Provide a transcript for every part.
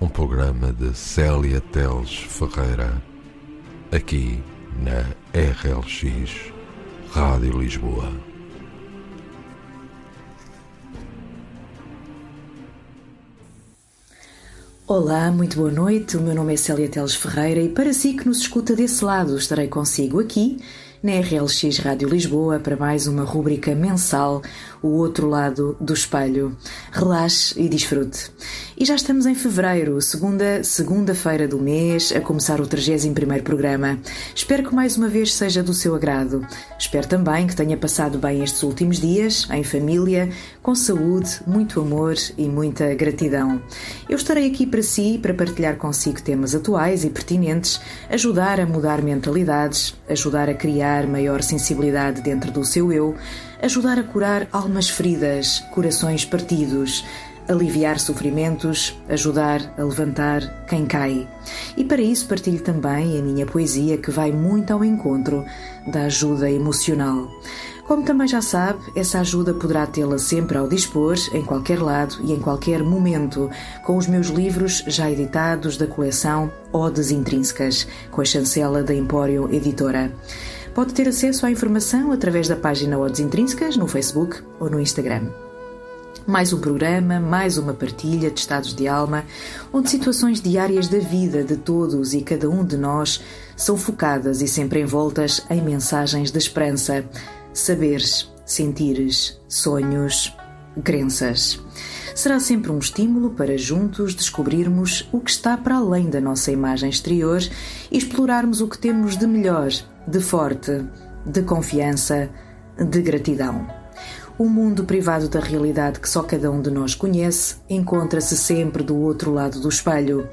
um programa de Célia Teles Ferreira, aqui na RLX Rádio Lisboa. Olá, muito boa noite. O meu nome é Célia Teles Ferreira e para si que nos escuta desse lado, estarei consigo aqui na RLX Rádio Lisboa para mais uma rúbrica mensal, O Outro Lado do Espelho. Relaxe e desfrute. E já estamos em fevereiro, segunda segunda-feira do mês, a começar o 31º programa. Espero que mais uma vez seja do seu agrado. Espero também que tenha passado bem estes últimos dias, em família, com saúde, muito amor e muita gratidão. Eu estarei aqui para si, para partilhar consigo temas atuais e pertinentes, ajudar a mudar mentalidades, ajudar a criar maior sensibilidade dentro do seu eu, ajudar a curar almas feridas, corações partidos, aliviar sofrimentos, ajudar a levantar quem cai. E para isso partilho também a minha poesia que vai muito ao encontro da ajuda emocional. Como também já sabe, essa ajuda poderá tê-la sempre ao dispor, em qualquer lado e em qualquer momento, com os meus livros já editados da coleção Odes Intrínsecas, com a chancela da Empório Editora. Pode ter acesso à informação através da página Odes Intrínsecas no Facebook ou no Instagram. Mais um programa, mais uma partilha de estados de alma, onde situações diárias da vida de todos e cada um de nós são focadas e sempre envoltas em mensagens de esperança, saberes, sentires, sonhos, crenças. Será sempre um estímulo para juntos descobrirmos o que está para além da nossa imagem exterior e explorarmos o que temos de melhor, de forte, de confiança, de gratidão. O mundo privado da realidade que só cada um de nós conhece encontra-se sempre do outro lado do espelho.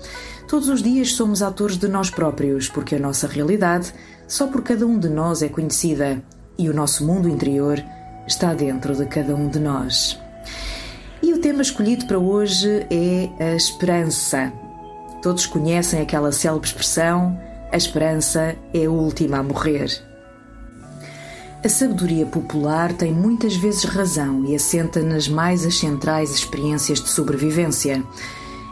Todos os dias somos atores de nós próprios, porque a nossa realidade só por cada um de nós é conhecida e o nosso mundo interior está dentro de cada um de nós. E o tema escolhido para hoje é a esperança. Todos conhecem aquela célebre expressão: a esperança é a última a morrer. A sabedoria popular tem muitas vezes razão e assenta nas mais centrais experiências de sobrevivência.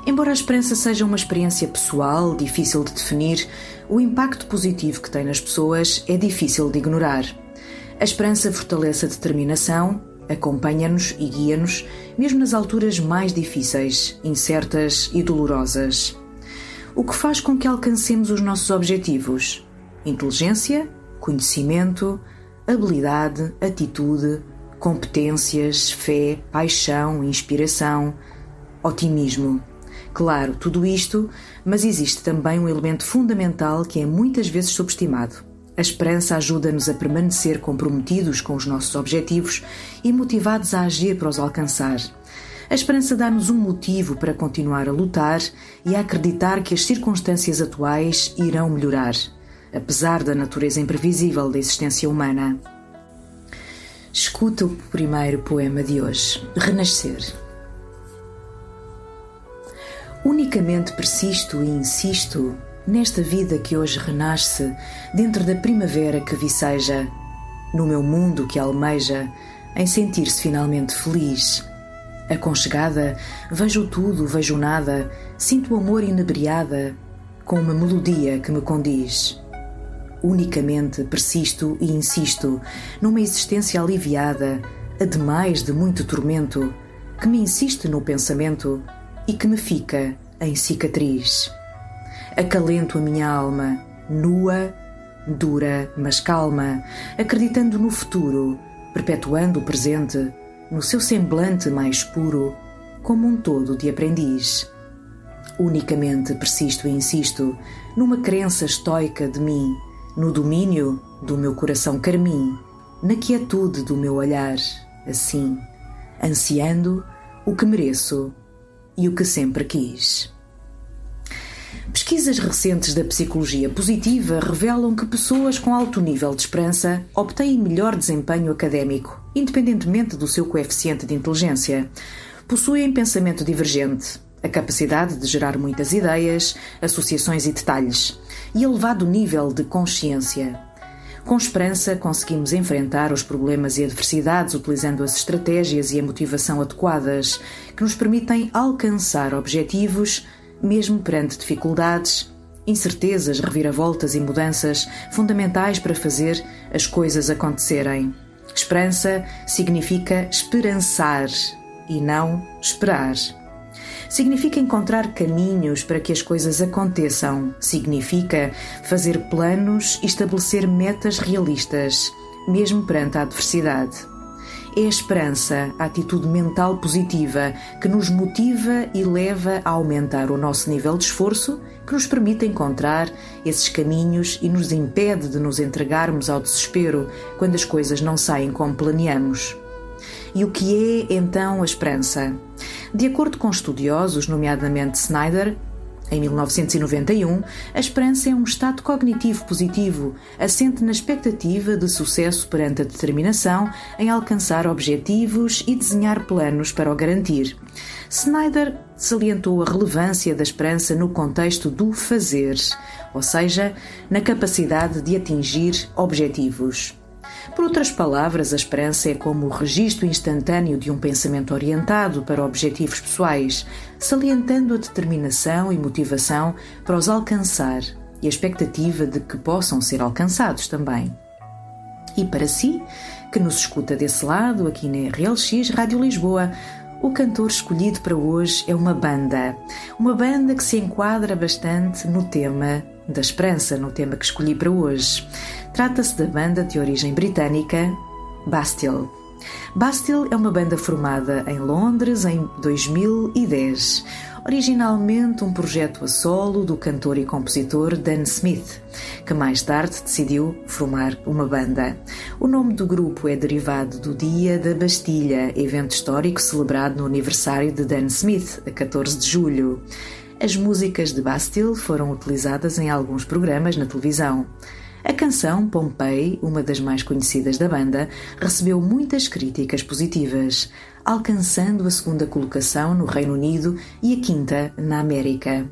Embora a esperança seja uma experiência pessoal, difícil de definir, o impacto positivo que tem nas pessoas é difícil de ignorar. A esperança fortalece a determinação, acompanha-nos e guia-nos, mesmo nas alturas mais difíceis, incertas e dolorosas. O que faz com que alcancemos os nossos objetivos? Inteligência, conhecimento, habilidade, atitude, competências, fé, paixão, inspiração, otimismo. Claro, tudo isto, mas existe também um elemento fundamental que é muitas vezes subestimado. A esperança ajuda-nos a permanecer comprometidos com os nossos objetivos e motivados a agir para os alcançar. A esperança dá-nos um motivo para continuar a lutar e a acreditar que as circunstâncias atuais irão melhorar apesar da natureza imprevisível da existência humana. Escuta o primeiro poema de hoje, Renascer. Unicamente persisto e insisto nesta vida que hoje renasce, dentro da primavera que viceja, no meu mundo que almeja, em sentir-se finalmente feliz. Aconchegada, vejo tudo, vejo nada, sinto o amor inebriada, com uma melodia que me condiz. Unicamente persisto e insisto numa existência aliviada, a demais de muito tormento, que me insiste no pensamento e que me fica em cicatriz. Acalento a minha alma, nua, dura, mas calma, acreditando no futuro, perpetuando o presente, no seu semblante mais puro, como um todo de aprendiz. Unicamente persisto e insisto numa crença estoica de mim, no domínio do meu coração carmim, na quietude do meu olhar, assim, ansiando o que mereço e o que sempre quis. Pesquisas recentes da psicologia positiva revelam que pessoas com alto nível de esperança obtêm melhor desempenho académico, independentemente do seu coeficiente de inteligência. Possuem pensamento divergente, a capacidade de gerar muitas ideias, associações e detalhes, e elevado nível de consciência. Com esperança, conseguimos enfrentar os problemas e adversidades utilizando as estratégias e a motivação adequadas que nos permitem alcançar objetivos, mesmo perante dificuldades, incertezas, reviravoltas e mudanças fundamentais para fazer as coisas acontecerem. Esperança significa esperançar e não esperar. Significa encontrar caminhos para que as coisas aconteçam. Significa fazer planos e estabelecer metas realistas, mesmo perante a adversidade. É a esperança, a atitude mental positiva, que nos motiva e leva a aumentar o nosso nível de esforço, que nos permite encontrar esses caminhos e nos impede de nos entregarmos ao desespero quando as coisas não saem como planeamos. E o que é então a esperança? De acordo com estudiosos, nomeadamente Snyder, em 1991, a esperança é um estado cognitivo positivo, assente na expectativa de sucesso perante a determinação em alcançar objetivos e desenhar planos para o garantir. Snyder salientou a relevância da esperança no contexto do fazer, ou seja, na capacidade de atingir objetivos. Por outras palavras, a esperança é como o registro instantâneo de um pensamento orientado para objetivos pessoais, salientando a determinação e motivação para os alcançar e a expectativa de que possam ser alcançados também. E para si, que nos escuta desse lado, aqui na RLX Rádio Lisboa, o cantor escolhido para hoje é uma banda. Uma banda que se enquadra bastante no tema da esperança, no tema que escolhi para hoje. Trata-se da banda de origem britânica Bastille. Bastille é uma banda formada em Londres em 2010, originalmente um projeto a solo do cantor e compositor Dan Smith, que mais tarde decidiu formar uma banda. O nome do grupo é derivado do Dia da Bastilha, evento histórico celebrado no aniversário de Dan Smith, a 14 de julho. As músicas de Bastille foram utilizadas em alguns programas na televisão. A canção Pompei, uma das mais conhecidas da banda, recebeu muitas críticas positivas, alcançando a segunda colocação no Reino Unido e a quinta na América.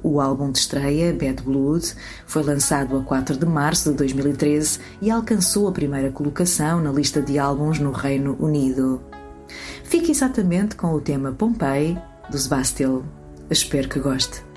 O álbum de estreia, Bad Blood, foi lançado a 4 de março de 2013 e alcançou a primeira colocação na lista de álbuns no Reino Unido. Fique exatamente com o tema Pompei, dos Bastille. Espero que goste.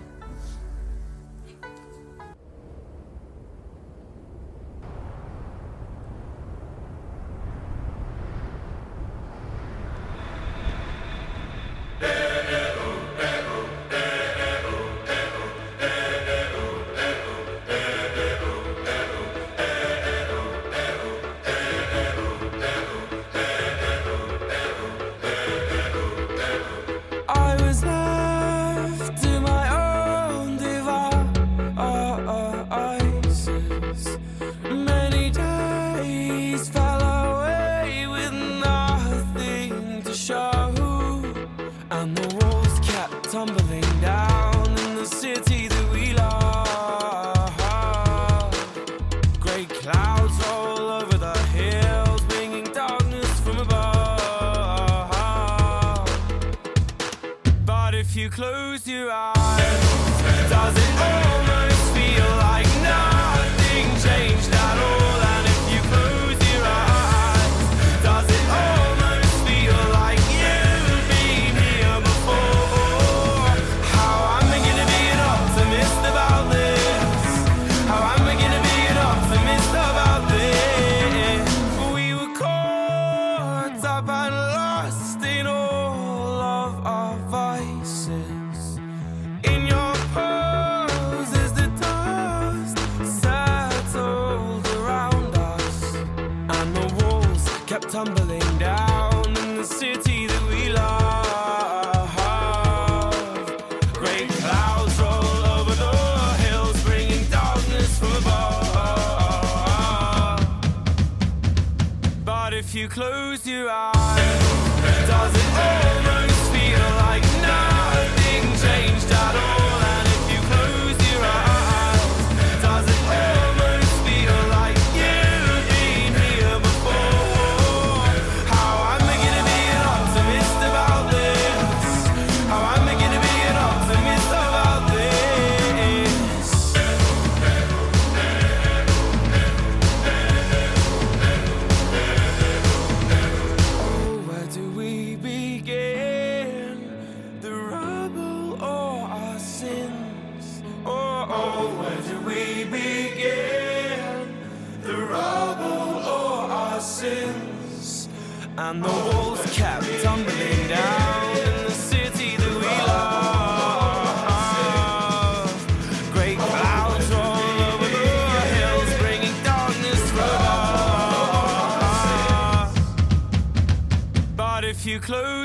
I sustain all of our and the walls kept tumbling down in the city that we love. Great clouds roll over the hills, bringing darkness from above. But if you close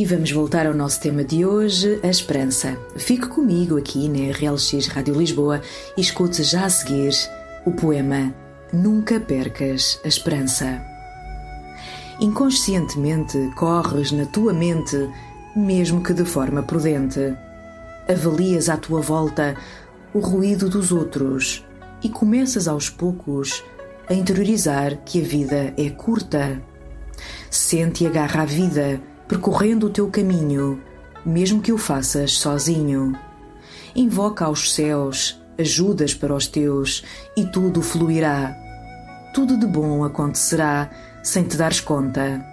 E vamos voltar ao nosso tema de hoje, a esperança. Fique comigo aqui na RLX Rádio Lisboa e escute já a seguir o poema Nunca Percas a Esperança. Inconscientemente corres na tua mente, mesmo que de forma prudente. Avalias à tua volta o ruído dos outros e começas aos poucos a interiorizar que a vida é curta. Sente e agarra a vida, percorrendo o teu caminho, mesmo que o faças sozinho. Invoca aos céus ajudas para os teus e tudo fluirá. Tudo de bom acontecerá sem te dares conta.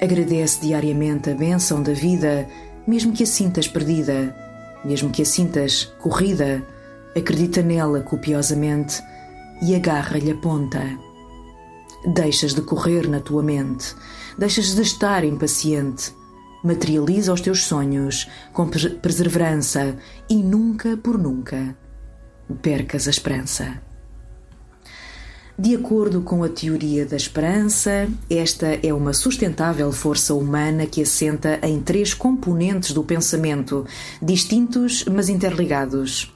Agradece diariamente a bênção da vida, mesmo que a sintas perdida, mesmo que a sintas corrida. Acredita nela copiosamente e agarra-lhe a ponta. Deixas de correr na tua mente, deixas de estar impaciente. Materializa os teus sonhos com perseverança e nunca por nunca percas a esperança. De acordo com a teoria da esperança, esta é uma sustentável força humana que assenta em três componentes do pensamento, distintos mas interligados.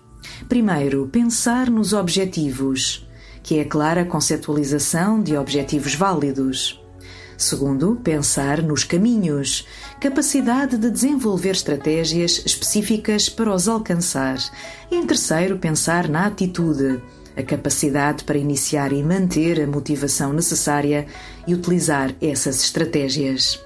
Primeiro, pensar nos objetivos, que é a clara conceptualização de objetivos válidos. Segundo, pensar nos caminhos, capacidade de desenvolver estratégias específicas para os alcançar. E em terceiro, pensar na atitude, a capacidade para iniciar e manter a motivação necessária e utilizar essas estratégias.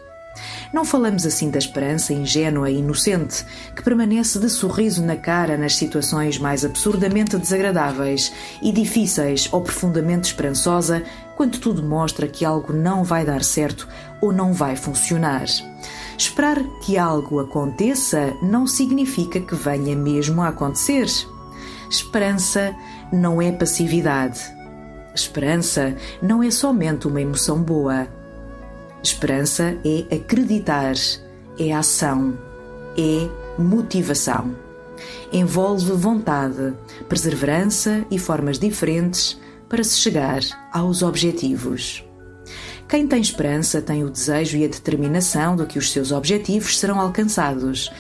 Não falamos assim da esperança ingênua e inocente, que permanece de sorriso na cara nas situações mais absurdamente desagradáveis e difíceis ou profundamente esperançosa quando tudo mostra que algo não vai dar certo ou não vai funcionar. Esperar que algo aconteça não significa que venha mesmo a acontecer. Esperança não é passividade. Esperança não é somente uma emoção boa. Esperança é acreditar, é ação, é motivação. Envolve vontade, perseverança e formas diferentes para se chegar aos objetivos. Quem tem esperança tem o desejo e a determinação de que os seus objetivos serão alcançados,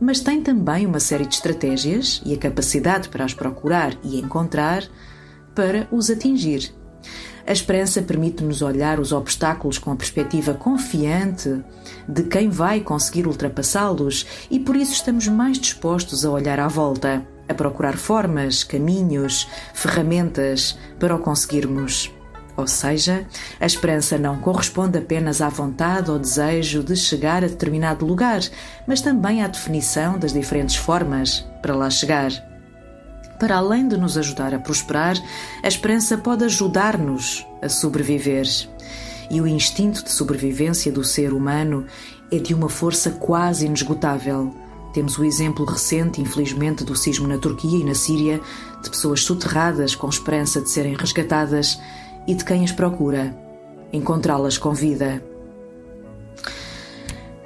mas tem também uma série de estratégias e a capacidade para as procurar e encontrar para os atingir. A esperança permite-nos olhar os obstáculos com a perspectiva confiante de quem vai conseguir ultrapassá-los e por isso estamos mais dispostos a olhar à volta, a procurar formas, caminhos, ferramentas para o conseguirmos. Ou seja, a esperança não corresponde apenas à vontade ou desejo de chegar a determinado lugar, mas também à definição das diferentes formas para lá chegar. Para além de nos ajudar a prosperar, a esperança pode ajudar-nos a sobreviver. E o instinto de sobrevivência do ser humano é de uma força quase inesgotável. Temos o exemplo recente, infelizmente, do sismo na Turquia e na Síria, de pessoas soterradas com esperança de serem resgatadas e de quem as procura, encontrá-las com vida.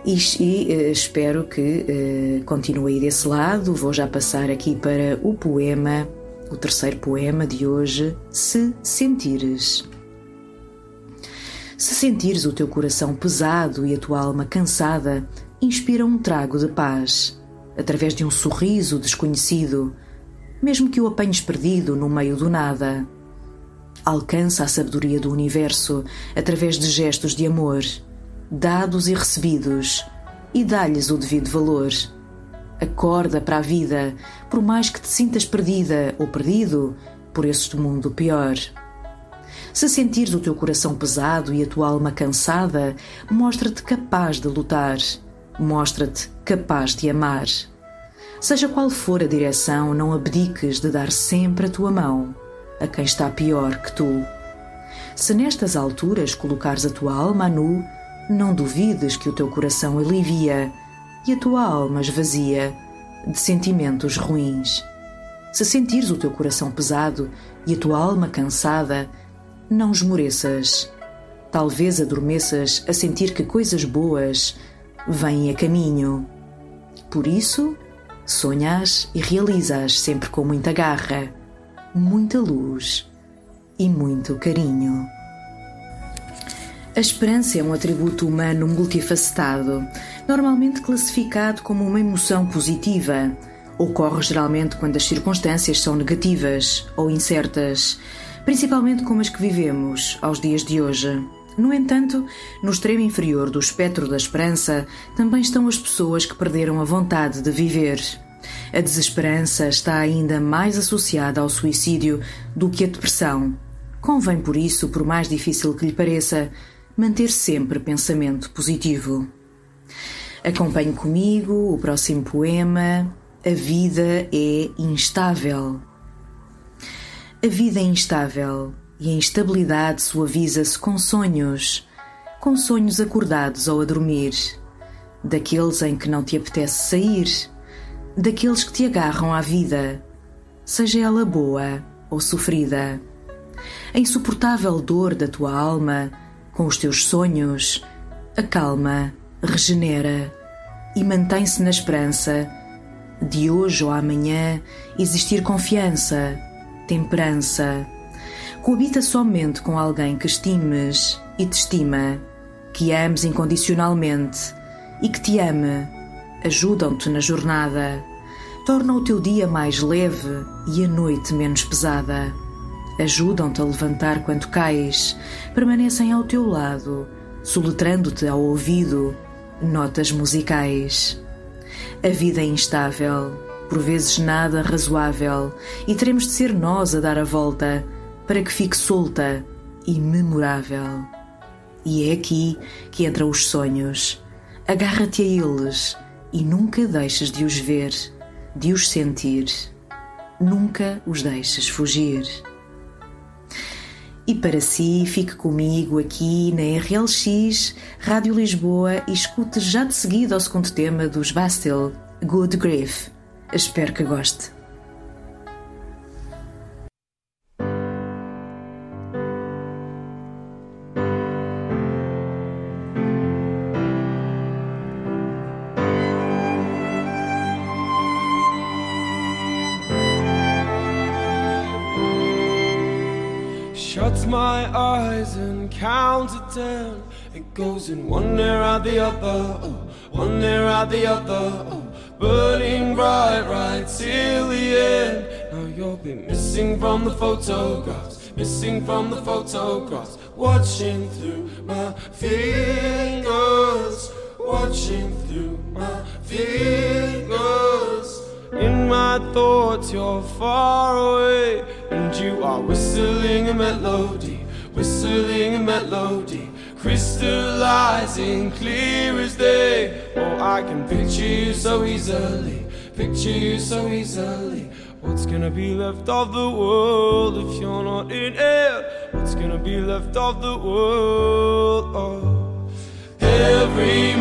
E, e uh, espero que uh, continue aí desse lado. Vou já passar aqui para o poema, o terceiro poema de hoje, Se Sentires. Se sentires o teu coração pesado e a tua alma cansada, inspira um trago de paz, através de um sorriso desconhecido, mesmo que o apanhes perdido no meio do nada. alcança a sabedoria do universo através de gestos de amor, dados e recebidos, e dá-lhes o devido valor. Acorda para a vida, por mais que te sintas perdida ou perdido por este mundo pior. Se sentires o teu coração pesado e a tua alma cansada, mostra-te capaz de lutar. Mostra-te capaz de amar. Seja qual for a direção, não abdiques de dar sempre a tua mão a quem está pior que tu. Se nestas alturas colocares a tua alma a nu, não duvides que o teu coração alivia e a tua alma esvazia de sentimentos ruins. Se sentires o teu coração pesado e a tua alma cansada, não esmoreças. Talvez adormeças a sentir que coisas boas vêm a caminho. Por isso, sonhas e realizas sempre com muita garra muita luz e muito carinho. A esperança é um atributo humano multifacetado, normalmente classificado como uma emoção positiva. Ocorre geralmente quando as circunstâncias são negativas ou incertas, principalmente como as que vivemos aos dias de hoje. No entanto, no extremo inferior do espectro da esperança também estão as pessoas que perderam a vontade de viver. A desesperança está ainda mais associada ao suicídio do que a depressão. Convém, por isso, por mais difícil que lhe pareça, manter sempre pensamento positivo. Acompanhe comigo o próximo poema. A vida é instável. A vida é instável e a instabilidade suaviza-se com sonhos, com sonhos acordados ao a dormir, daqueles em que não te apetece sair daqueles que te agarram à vida, seja ela boa ou sofrida. A insuportável dor da tua alma, com os teus sonhos, acalma, regenera e mantém-se na esperança de hoje ou amanhã existir confiança, temperança. Coabita somente com alguém que estimes e te estima, que ames incondicionalmente e que te ame ajudam-te na jornada, tornam o teu dia mais leve e a noite menos pesada. Ajudam-te a levantar quando cais, permanecem ao teu lado, soletrando-te ao ouvido notas musicais. A vida é instável, por vezes nada razoável, e teremos de ser nós a dar a volta para que fique solta e memorável. E é aqui que entram os sonhos. Agarra-te a eles e nunca deixes de os ver, de os sentir. Nunca os deixes fugir. E para si, fique comigo aqui na RLX Rádio Lisboa e escute já de seguida o segundo tema dos Bastille, Good Grief. Espero que goste. Shuts my eyes and counts it down. It goes in one ear out the other, oh, one ear out the other, oh, burning bright right till the end. Now you'll be missing from the photographs, missing from the photographs, watching through my fingers, watching through my fingers. In my thoughts, you're far away, and you are whistling a melody, whistling a melody, crystallizing clear as day. Oh, I can picture you so easily, picture you so easily. What's gonna be left of the world if you're not in it? What's gonna be left of the world? Oh. Every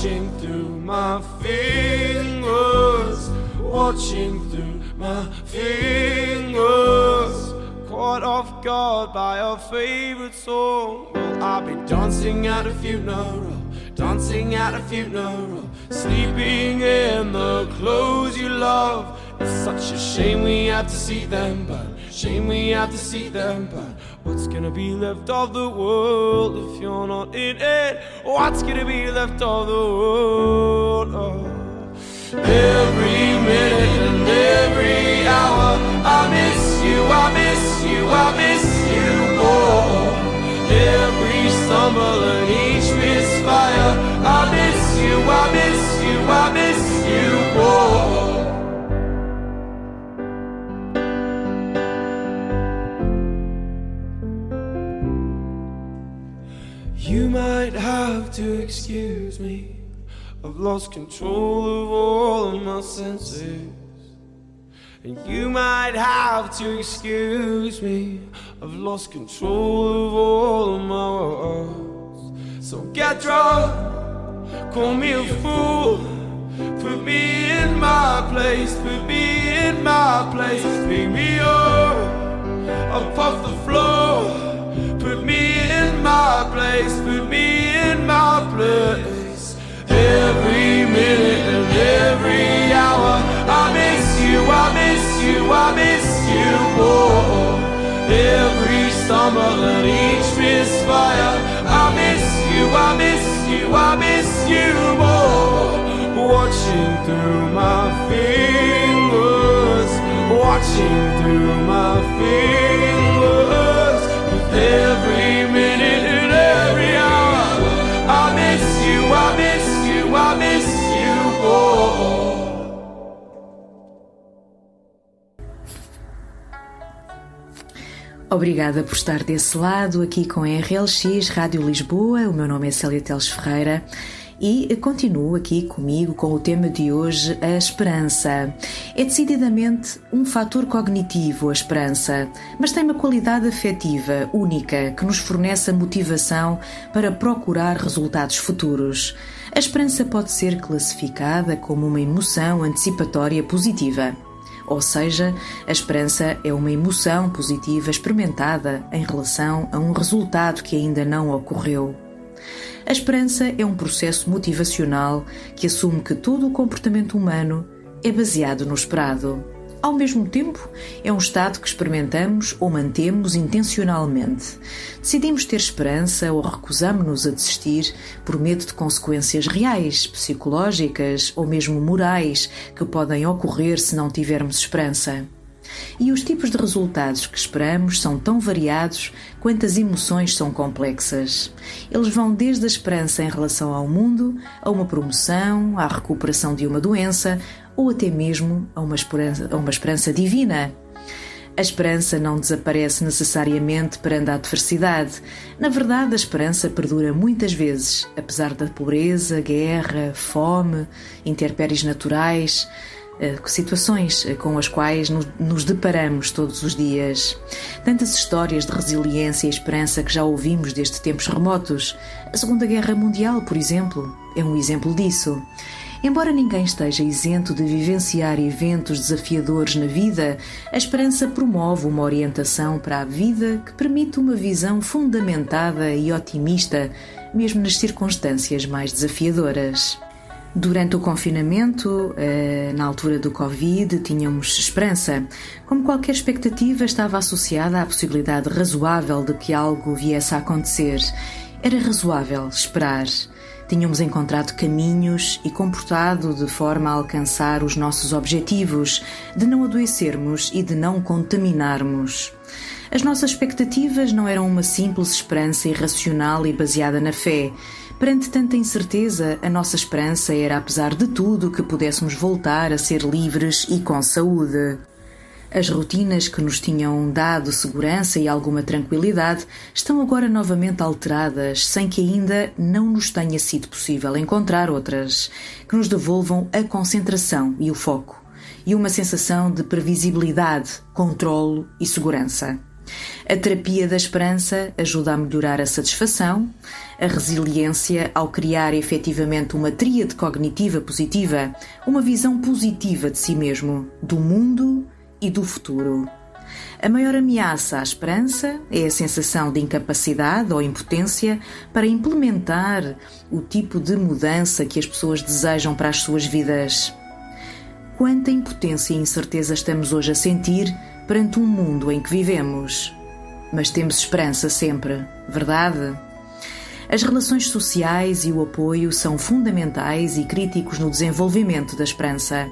Watching through my fingers, watching through my fingers. Caught off guard by our favorite song. Well, I've been dancing at a funeral, dancing at a funeral, sleeping in the clothes you love. It's such a shame we have to see them burn. Shame we have to see them burn. What's gonna be left of the world if you're not in it? What's gonna be left of the world? Oh. Every minute and every hour, I miss you, I miss you, I miss you more. Every stumble and each misfire, I miss you, I miss you, I miss you me. I've lost control of all of my senses. And you might have to excuse me. I've lost control of all of my words. So get drunk, call me a fool. Put me in my place, put me in my place. Pick me up, up off the floor. Put me in my place, put me in my place. Every minute and every hour, I miss you, I miss you, I miss you more. Every summer and each misfire, I miss you, I miss you, I miss you more. Watching through my fingers, watching through my fingers. With every Obrigada por estar desse lado, aqui com a RLX Rádio Lisboa. O meu nome é Célia Teles Ferreira e continuo aqui comigo com o tema de hoje, a esperança. É decididamente um fator cognitivo, a esperança, mas tem uma qualidade afetiva única que nos fornece a motivação para procurar resultados futuros. A esperança pode ser classificada como uma emoção antecipatória positiva. Ou seja, a esperança é uma emoção positiva experimentada em relação a um resultado que ainda não ocorreu. A esperança é um processo motivacional que assume que todo o comportamento humano é baseado no esperado. Ao mesmo tempo, é um estado que experimentamos ou mantemos intencionalmente. Decidimos ter esperança ou recusamos-nos a desistir por medo de consequências reais, psicológicas ou mesmo morais que podem ocorrer se não tivermos esperança. E os tipos de resultados que esperamos são tão variados quanto as emoções são complexas. Eles vão desde a esperança em relação ao mundo, a uma promoção, à recuperação de uma doença ou até mesmo a uma esperança, a uma esperança divina. A esperança não desaparece necessariamente perante a adversidade. Na verdade, a esperança perdura muitas vezes, apesar da pobreza, guerra, fome, intempéries naturais situações com as quais nos deparamos todos os dias. Tantas histórias de resiliência e esperança que já ouvimos desde tempos remotos. A Segunda Guerra Mundial, por exemplo, é um exemplo disso. Embora ninguém esteja isento de vivenciar eventos desafiadores na vida, a esperança promove uma orientação para a vida que permite uma visão fundamentada e otimista, mesmo nas circunstâncias mais desafiadoras. Durante o confinamento, na altura do Covid, tínhamos esperança. Como qualquer expectativa, estava associada à possibilidade razoável de que algo viesse a acontecer. Era razoável esperar. Tínhamos encontrado caminhos e comportado de forma a alcançar os nossos objetivos, de não adoecermos e de não contaminarmos. As nossas expectativas não eram uma simples esperança irracional e baseada na fé. Perante tanta incerteza, a nossa esperança era, apesar de tudo, que pudéssemos voltar a ser livres e com saúde. As rotinas que nos tinham dado segurança e alguma tranquilidade estão agora novamente alteradas, sem que ainda não nos tenha sido possível encontrar outras que nos devolvam a concentração e o foco, e uma sensação de previsibilidade, controlo e segurança. A terapia da esperança ajuda a melhorar a satisfação, a resiliência ao criar efetivamente uma tríade cognitiva positiva, uma visão positiva de si mesmo, do mundo e do futuro. A maior ameaça à esperança é a sensação de incapacidade ou impotência para implementar o tipo de mudança que as pessoas desejam para as suas vidas. quanta impotência e incerteza estamos hoje a sentir perante um mundo em que vivemos. Mas temos esperança sempre, verdade? As relações sociais e o apoio são fundamentais e críticos no desenvolvimento da esperança.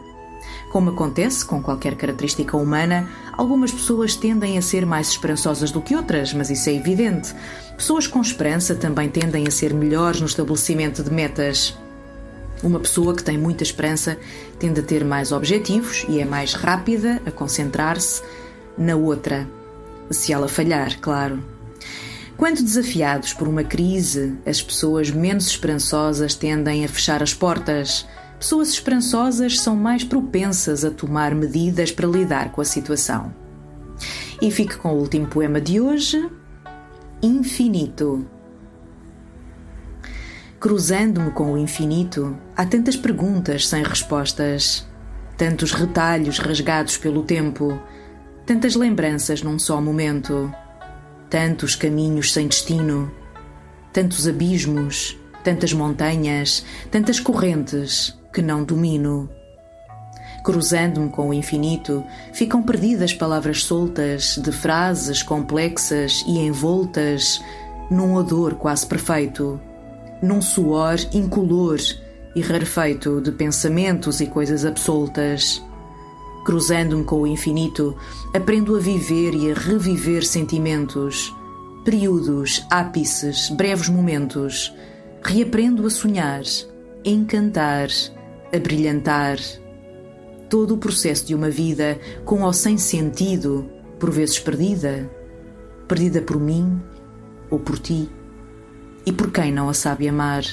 Como acontece com qualquer característica humana, algumas pessoas tendem a ser mais esperançosas do que outras, mas isso é evidente. Pessoas com esperança também tendem a ser melhores no estabelecimento de metas. Uma pessoa que tem muita esperança tende a ter mais objetivos e é mais rápida a concentrar-se na outra. Se ela falhar, claro. Quando desafiados por uma crise, as pessoas menos esperançosas tendem a fechar as portas. Pessoas esperançosas são mais propensas a tomar medidas para lidar com a situação. E fique com o último poema de hoje: Infinito. Cruzando-me com o infinito, há tantas perguntas sem respostas, tantos retalhos rasgados pelo tempo, tantas lembranças num só momento, tantos caminhos sem destino, tantos abismos, tantas montanhas, tantas correntes que não domino. Cruzando-me com o infinito, ficam perdidas palavras soltas de frases complexas e envoltas num odor quase perfeito num suor incolor e rarefeito de pensamentos e coisas absoltas. Cruzando-me com o infinito, aprendo a viver e a reviver sentimentos, períodos, ápices, breves momentos. Reaprendo a sonhar, encantar, a brilhantar. Todo o processo de uma vida com ou sem sentido, por vezes perdida. Perdida por mim ou por ti e por quem não a sabe amar.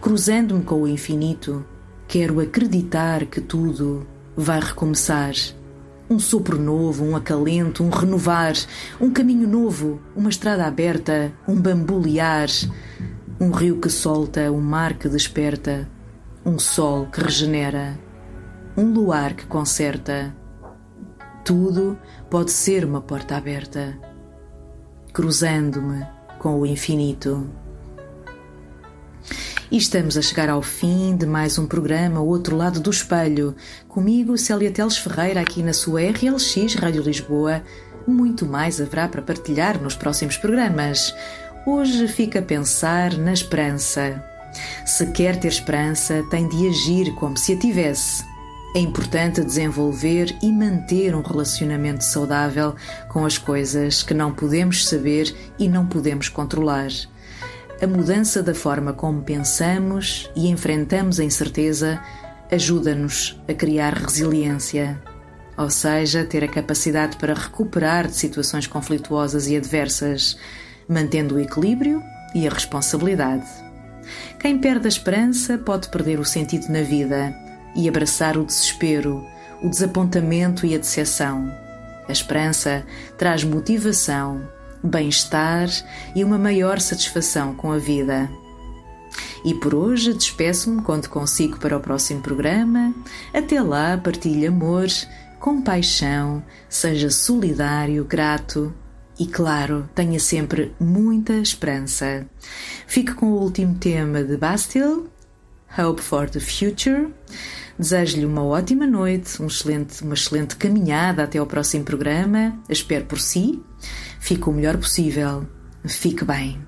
Cruzando-me com o infinito, quero acreditar que tudo vai recomeçar. Um sopro novo, um acalento, um renovar, um caminho novo, uma estrada aberta, um bambulear, um rio que solta, um mar que desperta, um sol que regenera, um luar que conserta. Tudo pode ser uma porta aberta. Cruzando-me com o infinito. E estamos a chegar ao fim de mais um programa O Outro Lado do Espelho. Comigo, Célia Teles Ferreira, aqui na sua RLX Rádio Lisboa. Muito mais haverá para partilhar nos próximos programas. Hoje fica a pensar na esperança. Se quer ter esperança, tem de agir como se a tivesse. É importante desenvolver e manter um relacionamento saudável com as coisas que não podemos saber e não podemos controlar. A mudança da forma como pensamos e enfrentamos a incerteza ajuda-nos a criar resiliência, ou seja, ter a capacidade para recuperar de situações conflituosas e adversas, mantendo o equilíbrio e a responsabilidade. Quem perde a esperança pode perder o sentido na vida e abraçar o desespero, o desapontamento e a decepção. A esperança traz motivação, bem-estar e uma maior satisfação com a vida. E por hoje despeço-me quando consigo para o próximo programa. Até lá, partilhe amor, compaixão, seja solidário, grato e, claro, tenha sempre muita esperança. Fique com o último tema de Bastille, Hope for the Future. Desejo-lhe uma ótima noite, um excelente, uma excelente caminhada até ao próximo programa. Espero por si. Fique o melhor possível. Fique bem.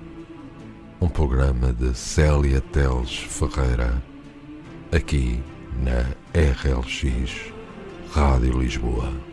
um programa de Célia Teles Ferreira, aqui na RLX Rádio Lisboa.